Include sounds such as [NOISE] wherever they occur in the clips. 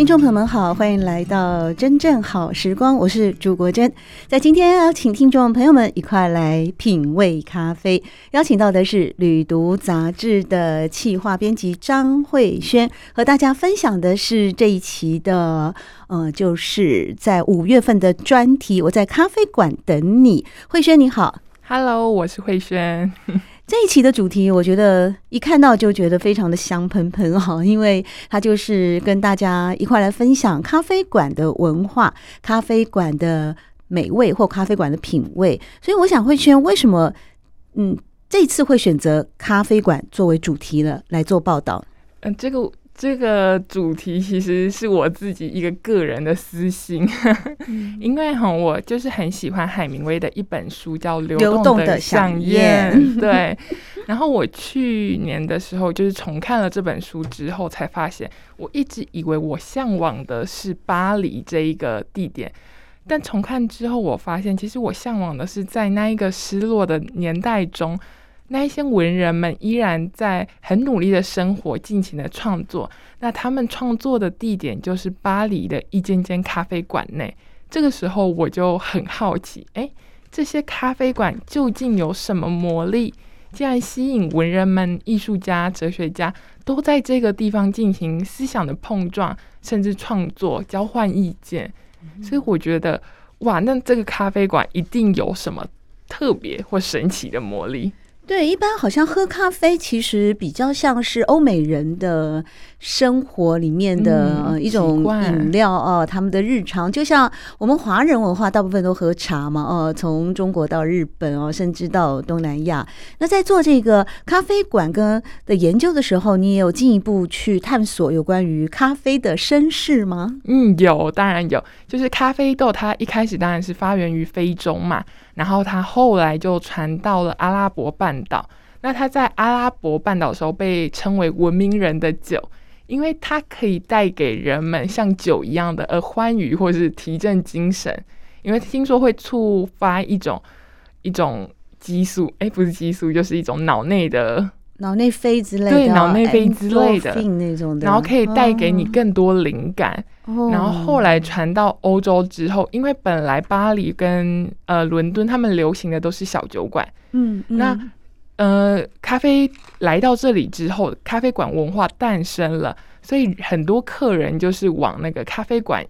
听众朋友们好，欢迎来到真正好时光，我是朱国珍。在今天邀请听众朋友们一块来品味咖啡，邀请到的是《旅读》杂志的企划编辑张慧轩，和大家分享的是这一期的，呃，就是在五月份的专题。我在咖啡馆等你，慧轩你好，Hello，我是慧轩。这一期的主题，我觉得一看到就觉得非常的香喷喷哈，因为它就是跟大家一块来分享咖啡馆的文化、咖啡馆的美味或咖啡馆的品味。所以我想慧轩为什么嗯这次会选择咖啡馆作为主题呢来做报道？嗯，这个。这个主题 [LAUGHS] 其实是我自己一个个人的私心，嗯、[LAUGHS] 因为哈，我就是很喜欢海明威的一本书，叫《流动的饗宴》。[LAUGHS] 对，然后我去年的时候就是重看了这本书之后，才发现我一直以为我向往的是巴黎这一个地点，但重看之后，我发现其实我向往的是在那一个失落的年代中。那一些文人们依然在很努力的生活，尽情的创作。那他们创作的地点就是巴黎的一间间咖啡馆内。这个时候我就很好奇，哎，这些咖啡馆究竟有什么魔力，竟然吸引文人们、艺术家、哲学家都在这个地方进行思想的碰撞，甚至创作、交换意见。所以我觉得，哇，那这个咖啡馆一定有什么特别或神奇的魔力。对，一般好像喝咖啡其实比较像是欧美人的生活里面的呃一种饮料哦，他们的日常就像我们华人文化大部分都喝茶嘛哦，从中国到日本哦，甚至到东南亚。那在做这个咖啡馆跟的研究的时候，你也有进一步去探索有关于咖啡的身世吗？嗯，有，当然有。就是咖啡豆它一开始当然是发源于非洲嘛。然后他后来就传到了阿拉伯半岛。那它在阿拉伯半岛的时候被称为文明人的酒，因为它可以带给人们像酒一样的呃欢愉或是提振精神。因为听说会触发一种一种激素，哎，不是激素，就是一种脑内的。脑内啡之类的，对，脑内啡之类的。那种的，然后可以带给你更多灵感。哦、然后后来传到欧洲之后，因为本来巴黎跟呃伦敦他们流行的都是小酒馆，嗯，嗯。那呃咖啡来到这里之后，咖啡馆文化诞生了，所以很多客人就是往那个咖啡馆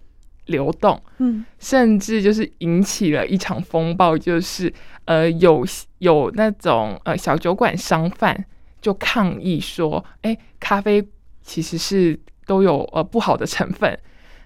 流动，嗯，甚至就是引起了一场风暴，就是呃有有那种呃小酒馆商贩。就抗议说：“哎，咖啡其实是都有呃不好的成分，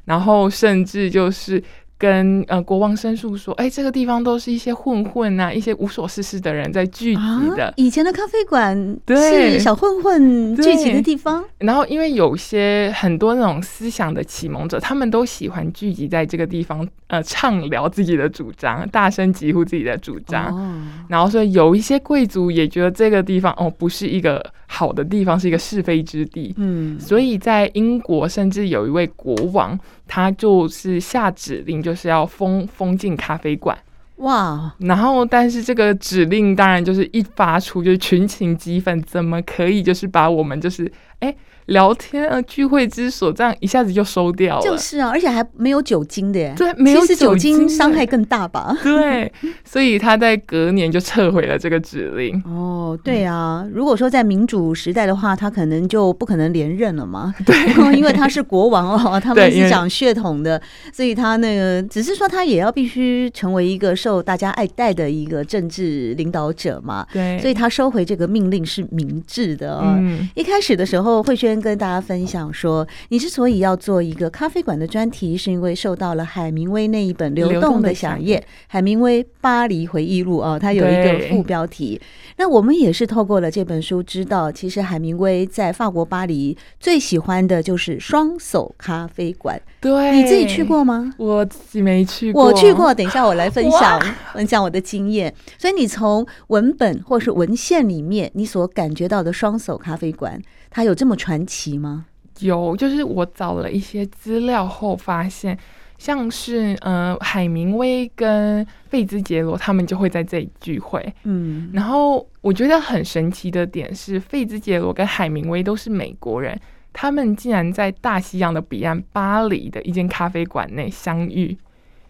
然后甚至就是。”跟呃国王申诉说，哎，这个地方都是一些混混啊，一些无所事事的人在聚集的。啊、以前的咖啡馆是小混混聚集的地方。然后，因为有些很多那种思想的启蒙者，他们都喜欢聚集在这个地方，呃，畅聊自己的主张，大声疾呼自己的主张。哦、然后，所以有一些贵族也觉得这个地方哦，不是一个好的地方，是一个是非之地。嗯，所以在英国，甚至有一位国王。他就是下指令，就是要封封禁咖啡馆。哇！然后，但是这个指令当然就是一发出，就是群情激愤，怎么可以就是把我们就是哎。聊天啊，聚会之所，这样一下子就收掉了。就是啊，而且还没有酒精的耶。对，没有酒精，伤害更大吧？对，所以他在隔年就撤回了这个指令。[LAUGHS] 哦，对啊，如果说在民主时代的话，他可能就不可能连任了嘛。对，因为他是国王哦，[LAUGHS] 他们是讲血统的，所以他那个只是说他也要必须成为一个受大家爱戴的一个政治领导者嘛。对，所以他收回这个命令是明智的。嗯，一开始的时候，慧轩。跟大家分享说，你之所以要做一个咖啡馆的专题，是因为受到了海明威那一本《流动的响夜》，海明威巴黎回忆录啊，它有一个副标题。那我们也是透过了这本书，知道其实海明威在法国巴黎最喜欢的就是双手咖啡馆。对，你自己去过吗？我自己没去过，我去过。等一下我来分享分享我的经验。所以你从文本或是文献里面，你所感觉到的双手咖啡馆，它有这么传奇吗？有，就是我找了一些资料后发现。像是呃，海明威跟费兹杰罗他们就会在这里聚会，嗯，然后我觉得很神奇的点是，费兹杰罗跟海明威都是美国人，他们竟然在大西洋的彼岸巴黎的一间咖啡馆内相遇，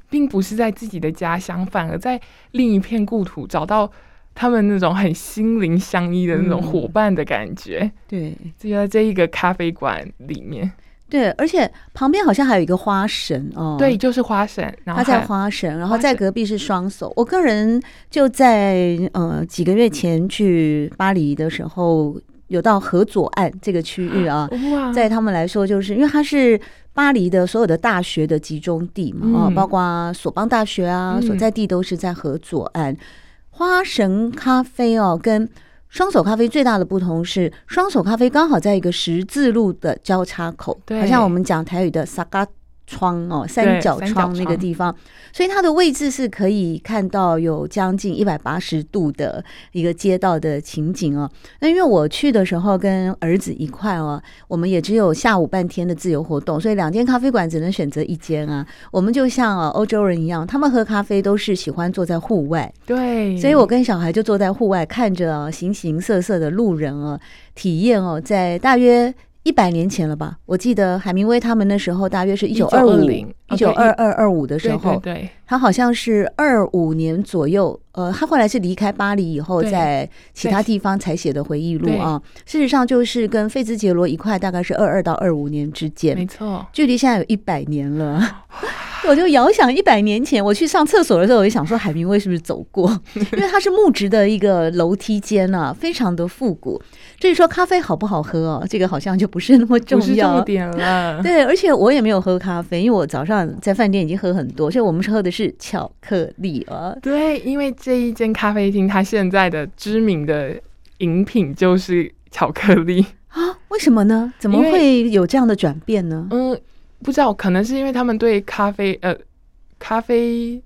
并不是在自己的家乡，反而在另一片故土找到他们那种很心灵相依的那种伙伴的感觉。嗯、对，就在这一个咖啡馆里面。对，而且旁边好像还有一个花神哦。对，就是花神。然后他在花神，然后在隔壁是双手。我个人就在呃几个月前去巴黎的时候，有到河左岸这个区域啊。[GASPS] 在他们来说，就是因为它是巴黎的所有的大学的集中地嘛，啊、嗯，包括索邦大学啊，所在地都是在河左岸。嗯、花神咖啡哦，跟双手咖啡最大的不同是，双手咖啡刚好在一个十字路的交叉口，好像我们讲台语的萨嘎。窗哦，三角窗那个地方，所以它的位置是可以看到有将近一百八十度的一个街道的情景哦。那因为我去的时候跟儿子一块哦，我们也只有下午半天的自由活动，所以两间咖啡馆只能选择一间啊。我们就像啊欧洲人一样，他们喝咖啡都是喜欢坐在户外，对，所以我跟小孩就坐在户外看着形形色色的路人哦，体验哦，在大约。一百年前了吧？我记得海明威他们那时候大约是一九二五、一九二二二五的时候，对，他好像是二五年左右。呃，他后来是离开巴黎以后，在其他地方才写的回忆录啊。事实上，就是跟费兹杰罗一块，大概是二二到二五年之间，没错，距离现在有一百年了。[LAUGHS] 我就遥想一百年前，我去上厕所的时候，我就想说海明威是不是走过？[LAUGHS] 因为它是木质的一个楼梯间啊，非常的复古。至于说咖啡好不好喝哦，这个好像就不是那么重要重点了。[LAUGHS] 对，而且我也没有喝咖啡，因为我早上在饭店已经喝很多，所以我们是喝的是巧克力啊。对，因为这一间咖啡厅它现在的知名的饮品就是巧克力啊？为什么呢？怎么会有这样的转变呢？嗯。不知道，可能是因为他们对咖啡，呃，咖啡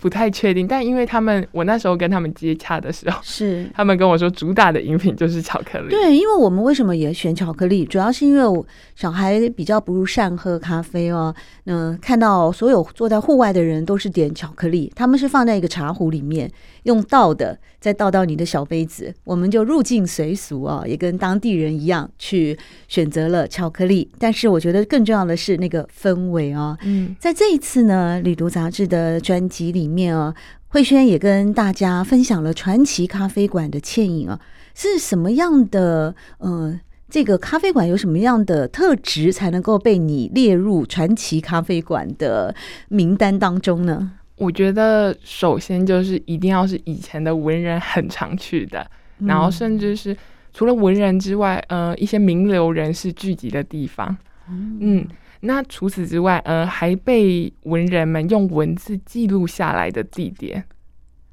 不太确定。但因为他们，我那时候跟他们接洽的时候，是他们跟我说，主打的饮品就是巧克力。对，因为我们为什么也选巧克力，主要是因为我小孩比较不善喝咖啡哦。嗯，看到所有坐在户外的人都是点巧克力，他们是放在一个茶壶里面。用倒的，再倒到你的小杯子，我们就入境随俗啊，也跟当地人一样去选择了巧克力。但是我觉得更重要的是那个氛围啊。嗯，在这一次呢，《旅读杂志》的专辑里面啊，慧萱也跟大家分享了传奇咖啡馆的倩影啊，是什么样的？呃，这个咖啡馆有什么样的特质才能够被你列入传奇咖啡馆的名单当中呢？我觉得首先就是一定要是以前的文人很常去的，嗯、然后甚至是除了文人之外，呃，一些名流人士聚集的地方。嗯，嗯，那除此之外，呃，还被文人们用文字记录下来的地点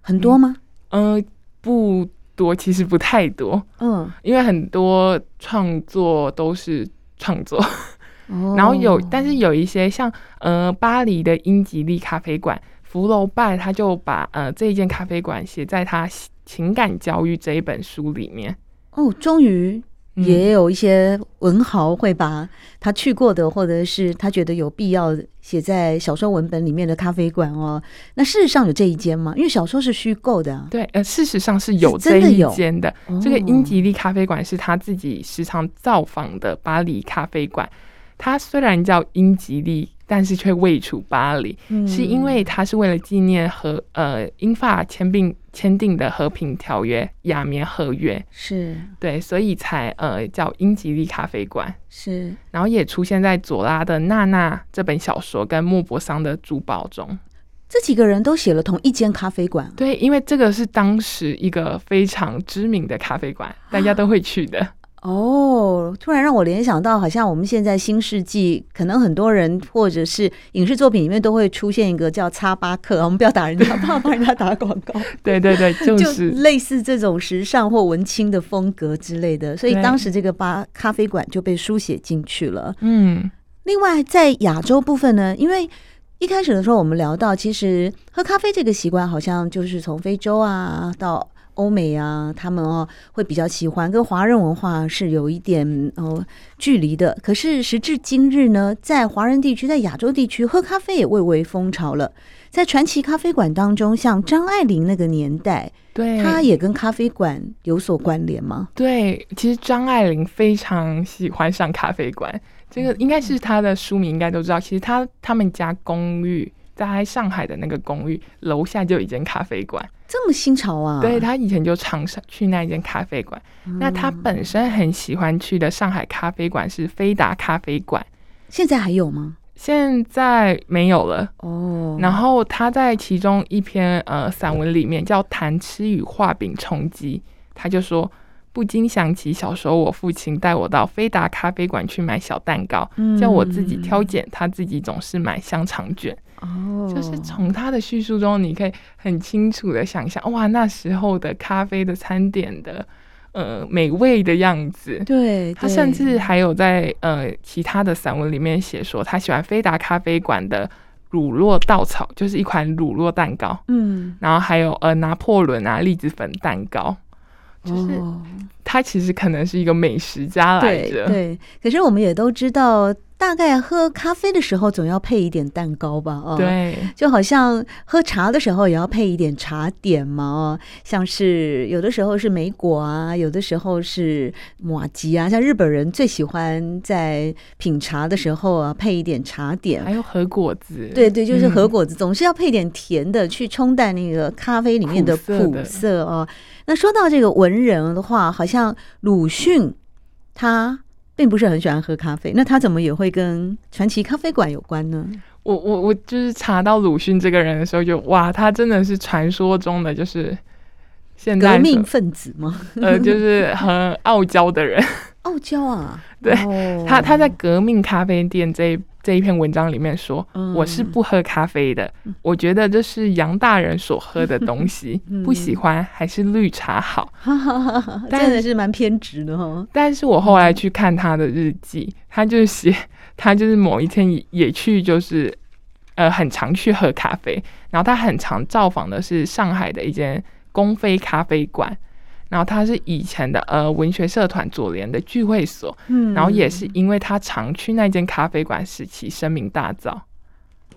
很多吗？嗯、呃，不多，其实不太多。嗯，因为很多创作都是创作，哦、[LAUGHS] 然后有，但是有一些像呃巴黎的英吉利咖啡馆。福楼拜他就把呃这一间咖啡馆写在他情感教育这一本书里面哦，终于也有一些文豪会把他去过的，或者是他觉得有必要写在小说文本里面的咖啡馆哦。那事实上有这一间吗？因为小说是虚构的啊。对，呃，事实上是有这一间的。的这个英吉利咖啡馆是他自己时常造访的巴黎咖啡馆。它虽然叫英吉利。但是却位处巴黎，嗯、是因为它是为了纪念和呃英法签订签订的和平条约亚棉合约，是对，所以才呃叫英吉利咖啡馆，是，然后也出现在左拉的《娜娜》这本小说跟莫泊桑的《珠宝》中。这几个人都写了同一间咖啡馆，对，因为这个是当时一个非常知名的咖啡馆，大家都会去的。哦，突然让我联想到，好像我们现在新世纪，可能很多人或者是影视作品里面都会出现一个叫擦巴克，我们不要打人家，不要帮人家打广告。[LAUGHS] 对对对，就是就类似这种时尚或文青的风格之类的，所以当时这个吧咖啡馆就被书写进去了。嗯，另外在亚洲部分呢，因为一开始的时候我们聊到，其实喝咖啡这个习惯好像就是从非洲啊到。欧美啊，他们哦会比较喜欢，跟华人文化是有一点哦距离的。可是时至今日呢，在华人地区，在亚洲地区，喝咖啡也蔚为风潮了。在传奇咖啡馆当中，像张爱玲那个年代，对，她也跟咖啡馆有所关联吗？对，其实张爱玲非常喜欢上咖啡馆，这个应该是她的书迷应该都知道。其实她他们家公寓。在上海的那个公寓楼下就有一间咖啡馆，这么新潮啊！对，他以前就常去那一间咖啡馆。嗯、那他本身很喜欢去的上海咖啡馆是飞达咖啡馆，现在还有吗？现在没有了哦。然后他在其中一篇呃散文里面叫《谈吃与画饼充饥》，他就说不禁想起小时候我父亲带我到飞达咖啡馆去买小蛋糕，嗯、叫我自己挑拣，他自己总是买香肠卷。哦，就是从他的叙述中，你可以很清楚的想象，哇，那时候的咖啡的餐点的呃美味的样子。对，他甚至还有在呃其他的散文里面写说，他喜欢飞达咖啡馆的乳酪稻草，就是一款乳酪蛋糕。嗯，然后还有呃拿破仑啊栗子粉蛋糕，就是他其实可能是一个美食家来着。对，对，可是我们也都知道。大概喝咖啡的时候总要配一点蛋糕吧，哦，对，就好像喝茶的时候也要配一点茶点嘛，哦，像是有的时候是莓果啊，有的时候是麻糬啊，像日本人最喜欢在品茶的时候啊配一点茶点，还有和果子，对对，就是和果子，总是要配点甜的去冲淡那个咖啡里面的。苦涩哦。那说到这个文人的话，好像鲁迅他。并不是很喜欢喝咖啡，那他怎么也会跟传奇咖啡馆有关呢？我我我就是查到鲁迅这个人的时候就，就哇，他真的是传说中的就是现在革命分子吗？[LAUGHS] 呃，就是很傲娇的人。傲娇啊！[LAUGHS] 对，他他在革命咖啡店这一这一篇文章里面说，嗯、我是不喝咖啡的，嗯、我觉得这是洋大人所喝的东西，[LAUGHS] 嗯、不喜欢还是绿茶好。但 [LAUGHS] 真的是蛮偏执的哈。但是我后来去看他的日记，他就写 [LAUGHS] 他就是某一天也也去就是呃很常去喝咖啡，然后他很常造访的是上海的一间公妃咖啡馆。然后他是以前的呃文学社团左联的聚会所，嗯，然后也是因为他常去那间咖啡馆，使其声名大噪。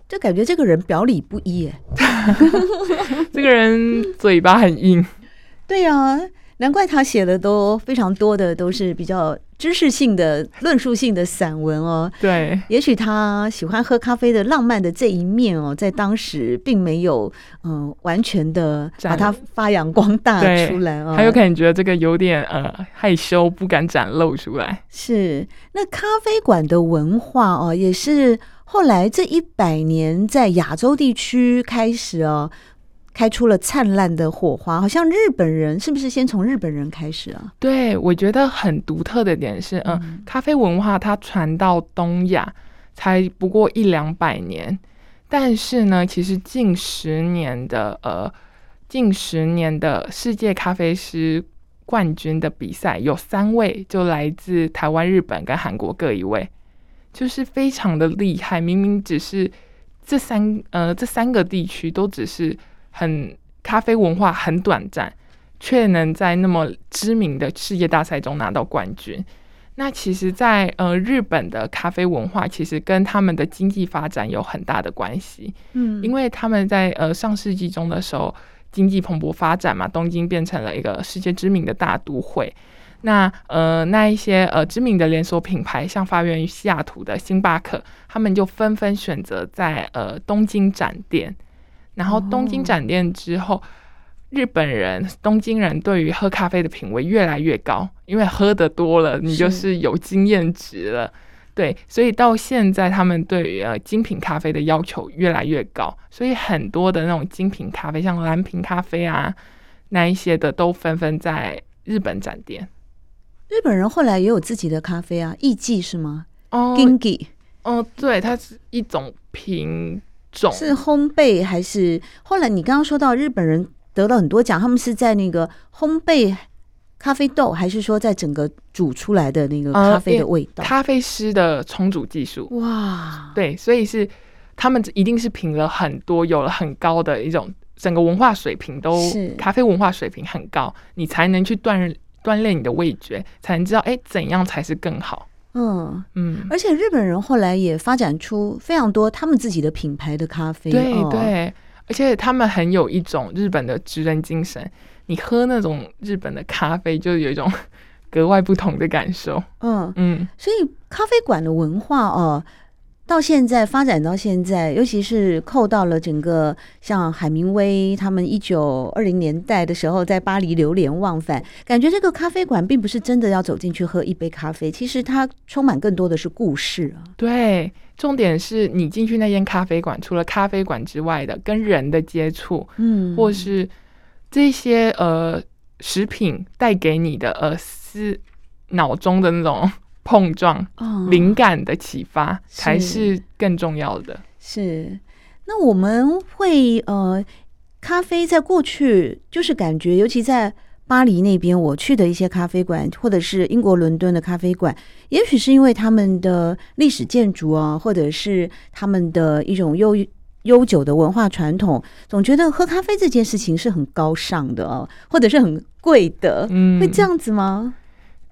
就感觉这个人表里不一，耶，[LAUGHS] 这个人嘴巴很硬。对呀、啊，难怪他写的都非常多的都是比较。知识性的、论述性的散文哦，对，也许他喜欢喝咖啡的浪漫的这一面哦，在当时并没有嗯、呃、完全的把它发扬光大出来哦，还有可能觉得这个有点呃害羞，不敢展露出来。是，那咖啡馆的文化哦，也是后来这一百年在亚洲地区开始哦。开出了灿烂的火花，好像日本人是不是先从日本人开始啊？对，我觉得很独特的点是，嗯，嗯，咖啡文化它传到东亚才不过一两百年，但是呢，其实近十年的呃，近十年的世界咖啡师冠军的比赛有三位就来自台湾、日本跟韩国各一位，就是非常的厉害。明明只是这三呃这三个地区都只是。很咖啡文化很短暂，却能在那么知名的世界大赛中拿到冠军。那其实在，在呃日本的咖啡文化，其实跟他们的经济发展有很大的关系。嗯，因为他们在呃上世纪中的时候，经济蓬勃发展嘛，东京变成了一个世界知名的大都会。那呃那一些呃知名的连锁品牌，像发源于西雅图的星巴克，他们就纷纷选择在呃东京展店。然后东京展店之后，哦、日本人、东京人对于喝咖啡的品味越来越高，因为喝的多了，你就是有经验值了。对，所以到现在他们对于呃精品咖啡的要求越来越高，所以很多的那种精品咖啡，像蓝瓶咖啡啊，那一些的都纷纷在日本展店。日本人后来也有自己的咖啡啊，艺妓是吗？哦，Gingi，哦，对，它是一种品种，是烘焙还是？后来你刚刚说到日本人得了很多奖，他们是在那个烘焙咖啡豆，还是说在整个煮出来的那个咖啡的味道？呃、咖啡师的冲煮技术，哇，对，所以是他们一定是品了很多，有了很高的一种整个文化水平都，都咖啡文化水平很高，你才能去锻锻炼你的味觉，才能知道哎，怎样才是更好。嗯嗯，而且日本人后来也发展出非常多他们自己的品牌的咖啡，对对，而且他们很有一种日本的职人精神。你喝那种日本的咖啡，就有一种 [LAUGHS] 格外不同的感受。嗯嗯，所以咖啡馆的文化哦。到现在发展到现在，尤其是扣到了整个像海明威他们一九二零年代的时候在巴黎流连忘返，感觉这个咖啡馆并不是真的要走进去喝一杯咖啡，其实它充满更多的是故事啊。对，重点是你进去那间咖啡馆，除了咖啡馆之外的跟人的接触，嗯，或是这些呃食品带给你的呃思脑中的那种。碰撞、灵感的启发、哦、才是更重要的。是，那我们会呃，咖啡在过去就是感觉，尤其在巴黎那边，我去的一些咖啡馆，或者是英国伦敦的咖啡馆，也许是因为他们的历史建筑啊，或者是他们的一种悠悠久的文化传统，总觉得喝咖啡这件事情是很高尚的哦，或者是很贵的。嗯，会这样子吗？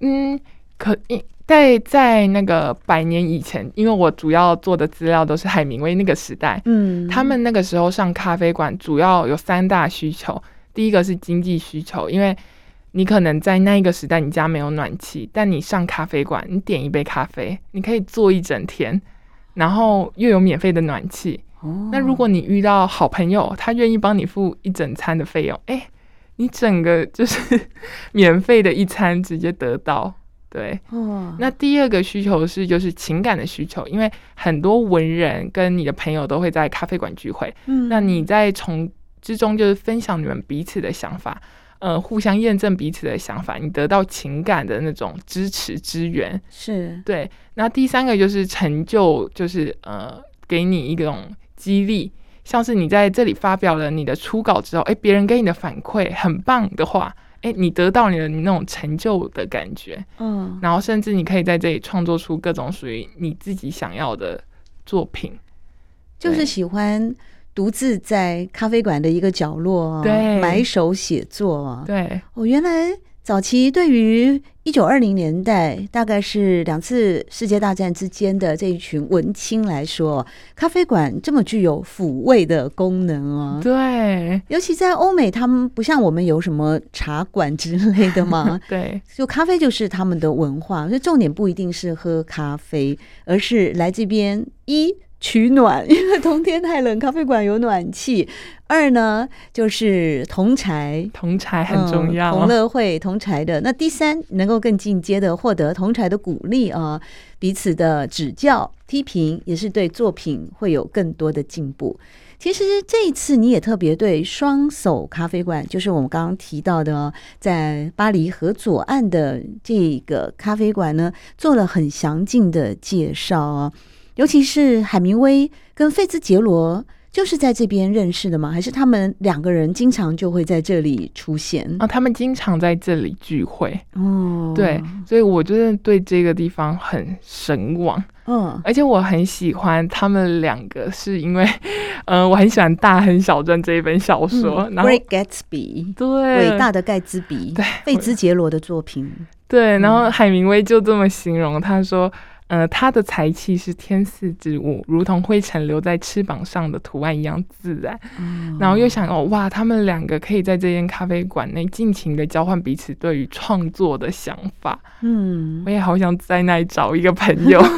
嗯，可以。在在那个百年以前，因为我主要做的资料都是海明威那个时代，嗯，他们那个时候上咖啡馆主要有三大需求，第一个是经济需求，因为你可能在那一个时代你家没有暖气，但你上咖啡馆，你点一杯咖啡，你可以坐一整天，然后又有免费的暖气。哦，那如果你遇到好朋友，他愿意帮你付一整餐的费用，哎，你整个就是 [LAUGHS] 免费的一餐直接得到。对，哦，那第二个需求是就是情感的需求，因为很多文人跟你的朋友都会在咖啡馆聚会，嗯，那你在从之中就是分享你们彼此的想法，呃，互相验证彼此的想法，你得到情感的那种支持支援，是对。那第三个就是成就，就是呃，给你一种激励，像是你在这里发表了你的初稿之后，哎，别人给你的反馈很棒的话。哎，你得到你的你那种成就的感觉，嗯，然后甚至你可以在这里创作出各种属于你自己想要的作品，就是喜欢独自在咖啡馆的一个角落，对，埋首写作，对，哦原来。早期对于一九二零年代，大概是两次世界大战之间的这一群文青来说，咖啡馆这么具有抚慰的功能哦。对，尤其在欧美，他们不像我们有什么茶馆之类的嘛。[LAUGHS] 对，就咖啡就是他们的文化，所以重点不一定是喝咖啡，而是来这边一。取暖，[LAUGHS] 因为冬天太冷，咖啡馆有暖气。二呢，就是同柴，同柴很重要，同乐会同柴的。那第三，能够更进阶的获得同柴的鼓励啊，彼此的指教批评，也是对作品会有更多的进步。其实这一次你也特别对双手咖啡馆，就是我们刚刚提到的，在巴黎河左岸的这个咖啡馆呢，做了很详尽的介绍啊。尤其是海明威跟费兹杰罗就是在这边认识的吗？还是他们两个人经常就会在这里出现？啊，他们经常在这里聚会。哦，对，所以我真的对这个地方很神往。嗯，而且我很喜欢他们两个，是因为，[LAUGHS] 呃，我很喜欢《大亨小传》这一本小说，嗯、然后《Great Gatsby》对，伟大的盖茨比，对，费兹杰罗的作品。对，然后海明威就这么形容，他说。呃，他的才气是天赐之物，如同灰尘留在翅膀上的图案一样自然。嗯、然后又想哦，哇，他们两个可以在这间咖啡馆内尽情的交换彼此对于创作的想法。嗯，我也好想在那里找一个朋友。[LAUGHS]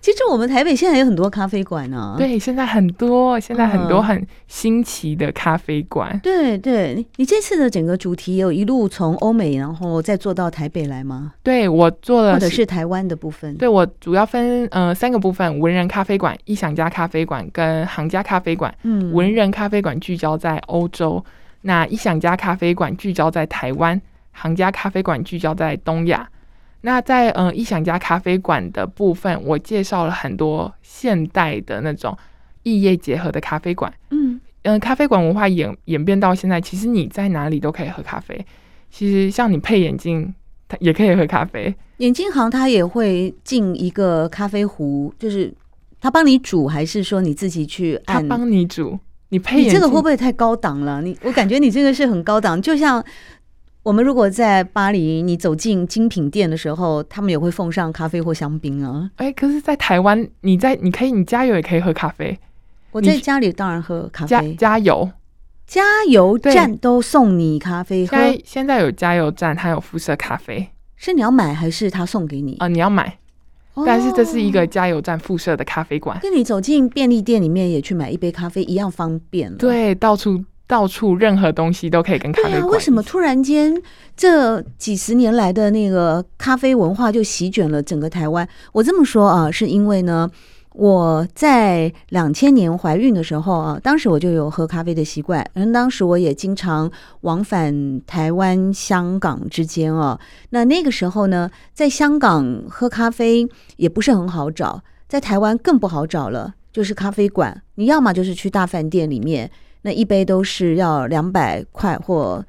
其实我们台北现在有很多咖啡馆呢、啊。对，现在很多，现在很多很新奇的咖啡馆、嗯。对对，你这次的整个主题有一路从欧美，然后再做到台北来吗？对，我做了，或者是台湾。湾的部分，对，我主要分呃三个部分：文人咖啡馆、异想家咖啡馆跟行家咖啡馆。嗯，文人咖啡馆聚焦在欧洲，那异想家咖啡馆聚焦在台湾，行家咖啡馆聚焦在东亚。那在嗯、呃，异想家咖啡馆的部分，我介绍了很多现代的那种异业结合的咖啡馆。嗯嗯、呃，咖啡馆文化演演变到现在，其实你在哪里都可以喝咖啡。其实像你配眼镜，它也可以喝咖啡。眼镜行他也会进一个咖啡壶，就是他帮你煮，还是说你自己去按？他帮你煮，你配眼，你这个会不会太高档了？你我感觉你这个是很高档，就像。我们如果在巴黎，你走进精品店的时候，他们也会奉上咖啡或香槟啊。哎、欸，可是，在台湾，你在你可以，你加油也可以喝咖啡。我在家里当然喝咖啡。加加油，加油站都送你咖啡喝。现在现在有加油站，它有附设咖啡，是你要买还是他送给你？啊、呃，你要买。但是这是一个加油站附设的咖啡馆，跟你走进便利店里面也去买一杯咖啡一样方便。对，到处。到处任何东西都可以跟咖啡。对啊，为什么突然间这几十年来的那个咖啡文化就席卷了整个台湾？我这么说啊，是因为呢，我在两千年怀孕的时候啊，当时我就有喝咖啡的习惯，嗯，当时我也经常往返台湾、香港之间啊。那那个时候呢，在香港喝咖啡也不是很好找，在台湾更不好找了，就是咖啡馆，你要么就是去大饭店里面。那一杯都是要两百块或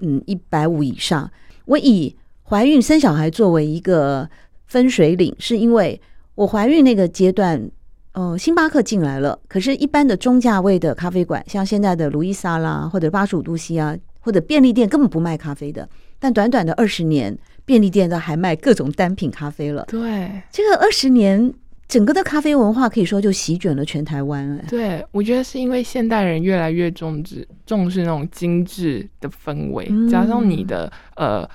嗯一百五以上。我以怀孕生小孩作为一个分水岭，是因为我怀孕那个阶段，呃，星巴克进来了，可是，一般的中价位的咖啡馆，像现在的路易莎啦，或者八十五度 C 啊，或者便利店，根本不卖咖啡的。但短短的二十年，便利店都还卖各种单品咖啡了。对，这个二十年。整个的咖啡文化可以说就席卷了全台湾。哎，对，我觉得是因为现代人越来越重视重视那种精致的氛围，嗯、加上你的呃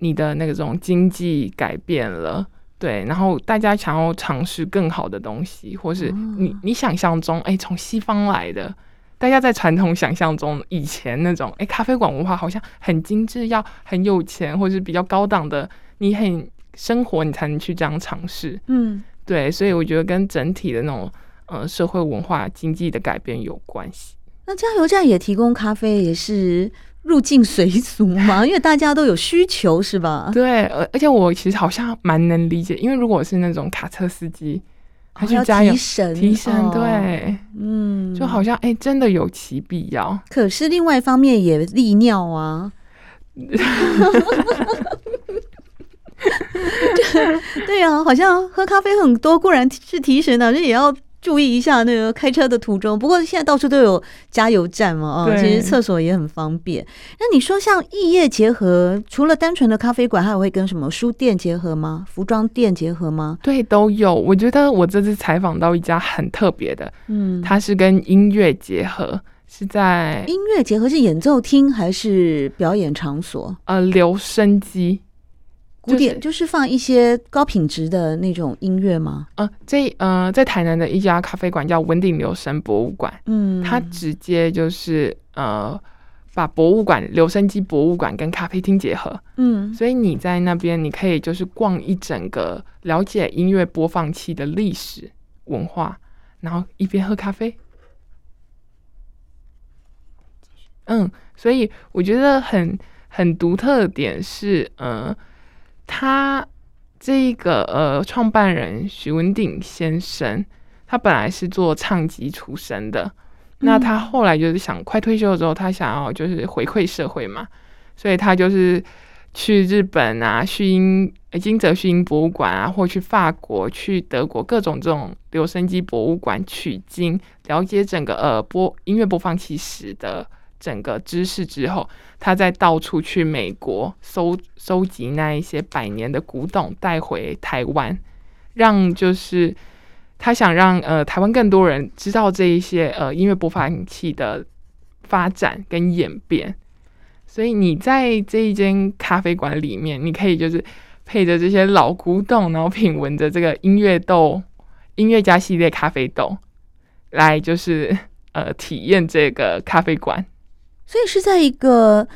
你的那个这种经济改变了，对，然后大家想要尝试更好的东西，或是你、哦、你想象中哎从西方来的，大家在传统想象中以前那种哎咖啡馆文化好像很精致，要很有钱或是比较高档的，你很生活你才能去这样尝试，嗯。对，所以我觉得跟整体的那种呃社会文化经济的改变有关系。那加油站也提供咖啡，也是入境随俗吗？[LAUGHS] 因为大家都有需求，是吧？对，而而且我其实好像蛮能理解，因为如果是那种卡车司机，他去加油提神，提神，对，嗯，就好像哎，真的有其必要。可是另外一方面也利尿啊。[LAUGHS] [LAUGHS] 对对呀，好像喝咖啡很多固然是提神的，这也要注意一下那个开车的途中。不过现在到处都有加油站嘛，啊，其实厕所也很方便。那你说像异业结合，除了单纯的咖啡馆，还有会跟什么书店结合吗？服装店结合吗？对，都有。我觉得我这次采访到一家很特别的，嗯，它是跟音乐结合，是在音乐结合是演奏厅还是表演场所？呃，留声机。古典就是放一些高品质的那种音乐吗？呃，在呃，在台南的一家咖啡馆叫文鼎留声博物馆，嗯，它直接就是呃，把博物馆留声机博物馆跟咖啡厅结合，嗯，所以你在那边你可以就是逛一整个，了解音乐播放器的历史文化，然后一边喝咖啡，嗯，所以我觉得很很独特的点是，呃。他这个呃，创办人许文鼎先生，他本来是做唱机出身的，嗯、那他后来就是想快退休的时候，他想要就是回馈社会嘛，所以他就是去日本啊，旭英金泽旭英博物馆啊，或去法国、去德国各种这种留声机博物馆取经，了解整个呃播音乐播放器史的。整个知识之后，他再到处去美国收收集那一些百年的古董带回台湾，让就是他想让呃台湾更多人知道这一些呃音乐播放器的发展跟演变。所以你在这一间咖啡馆里面，你可以就是配着这些老古董，然后品闻着这个音乐豆音乐家系列咖啡豆，来就是呃体验这个咖啡馆。所以是在一个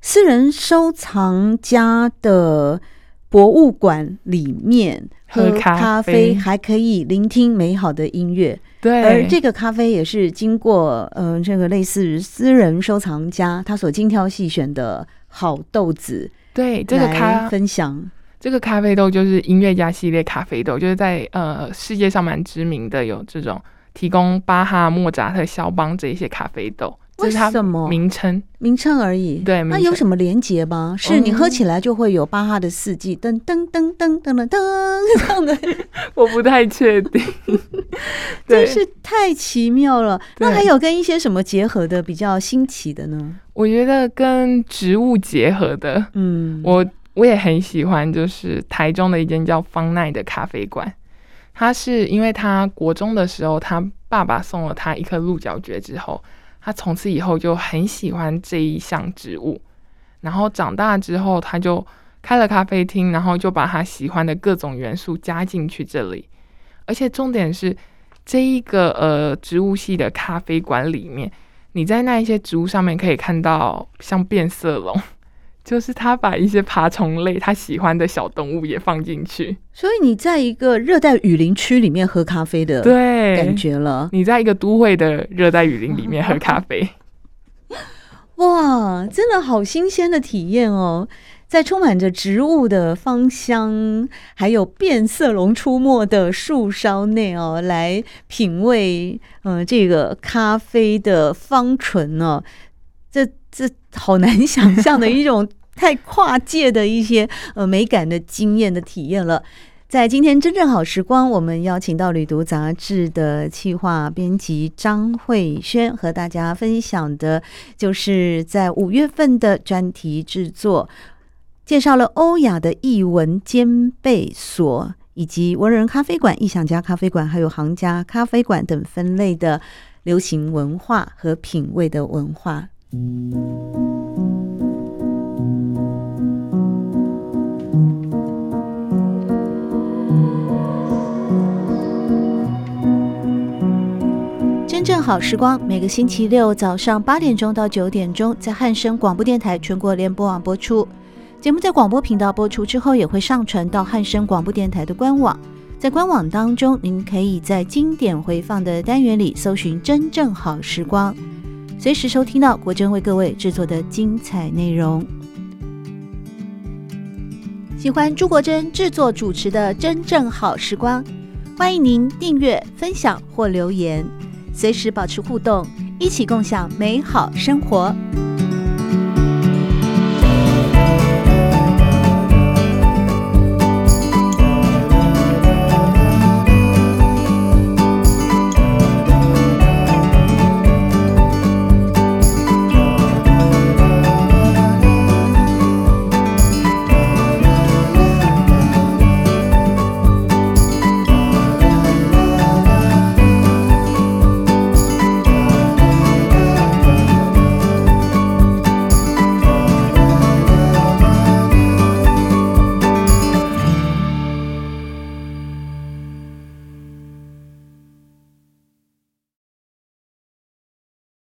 私人收藏家的博物馆里面喝咖啡，还可以聆听美好的音乐。对，而这个咖啡也是经过呃这个类似于私人收藏家他所精挑细选的好豆子对，这个咖分享这个咖啡豆就是音乐家系列咖啡豆，就是在呃世界上蛮知名的，有这种提供巴哈、莫扎特、肖邦这一些咖啡豆。为什么名称名称而已？对，那有什么连结吗？是你喝起来就会有巴哈的四季，噔噔噔噔噔噔噔这样的？[LAUGHS] 我不太确定，[LAUGHS] 真是太奇妙了。那还有跟一些什么结合的比较新奇的呢？我觉得跟植物结合的，嗯，我我也很喜欢，就是台中的一间叫方奈的咖啡馆。他是因为他国中的时候，他爸爸送了他一颗鹿角蕨之后。他从此以后就很喜欢这一项植物，然后长大之后他就开了咖啡厅，然后就把他喜欢的各种元素加进去这里，而且重点是这一个呃植物系的咖啡馆里面，你在那一些植物上面可以看到像变色龙。就是他把一些爬虫类他喜欢的小动物也放进去，所以你在一个热带雨林区里面喝咖啡的对感觉了。你在一个都会的热带雨林里面喝咖啡，[LAUGHS] 哇，真的好新鲜的体验哦！在充满着植物的芳香，还有变色龙出没的树梢内哦，来品味呃这个咖啡的芳醇哦。这这好难想象的一种太跨界的一些呃美感的经验的体验了。在今天真正好时光，我们邀请到《旅读》杂志的企划编辑张慧萱，和大家分享的就是在五月份的专题制作，介绍了欧亚的艺文兼备所，以及文人咖啡馆、异想家咖啡馆，还有行家咖啡馆等分类的流行文化和品味的文化。真正好时光，每个星期六早上八点钟到九点钟，在汉声广播电台全国联播网播出。节目在广播频道播出之后，也会上传到汉声广播电台的官网。在官网当中，您可以在经典回放的单元里搜寻“真正好时光”。随时收听到国珍为各位制作的精彩内容。喜欢朱国珍制作主持的《真正好时光》，欢迎您订阅、分享或留言，随时保持互动，一起共享美好生活。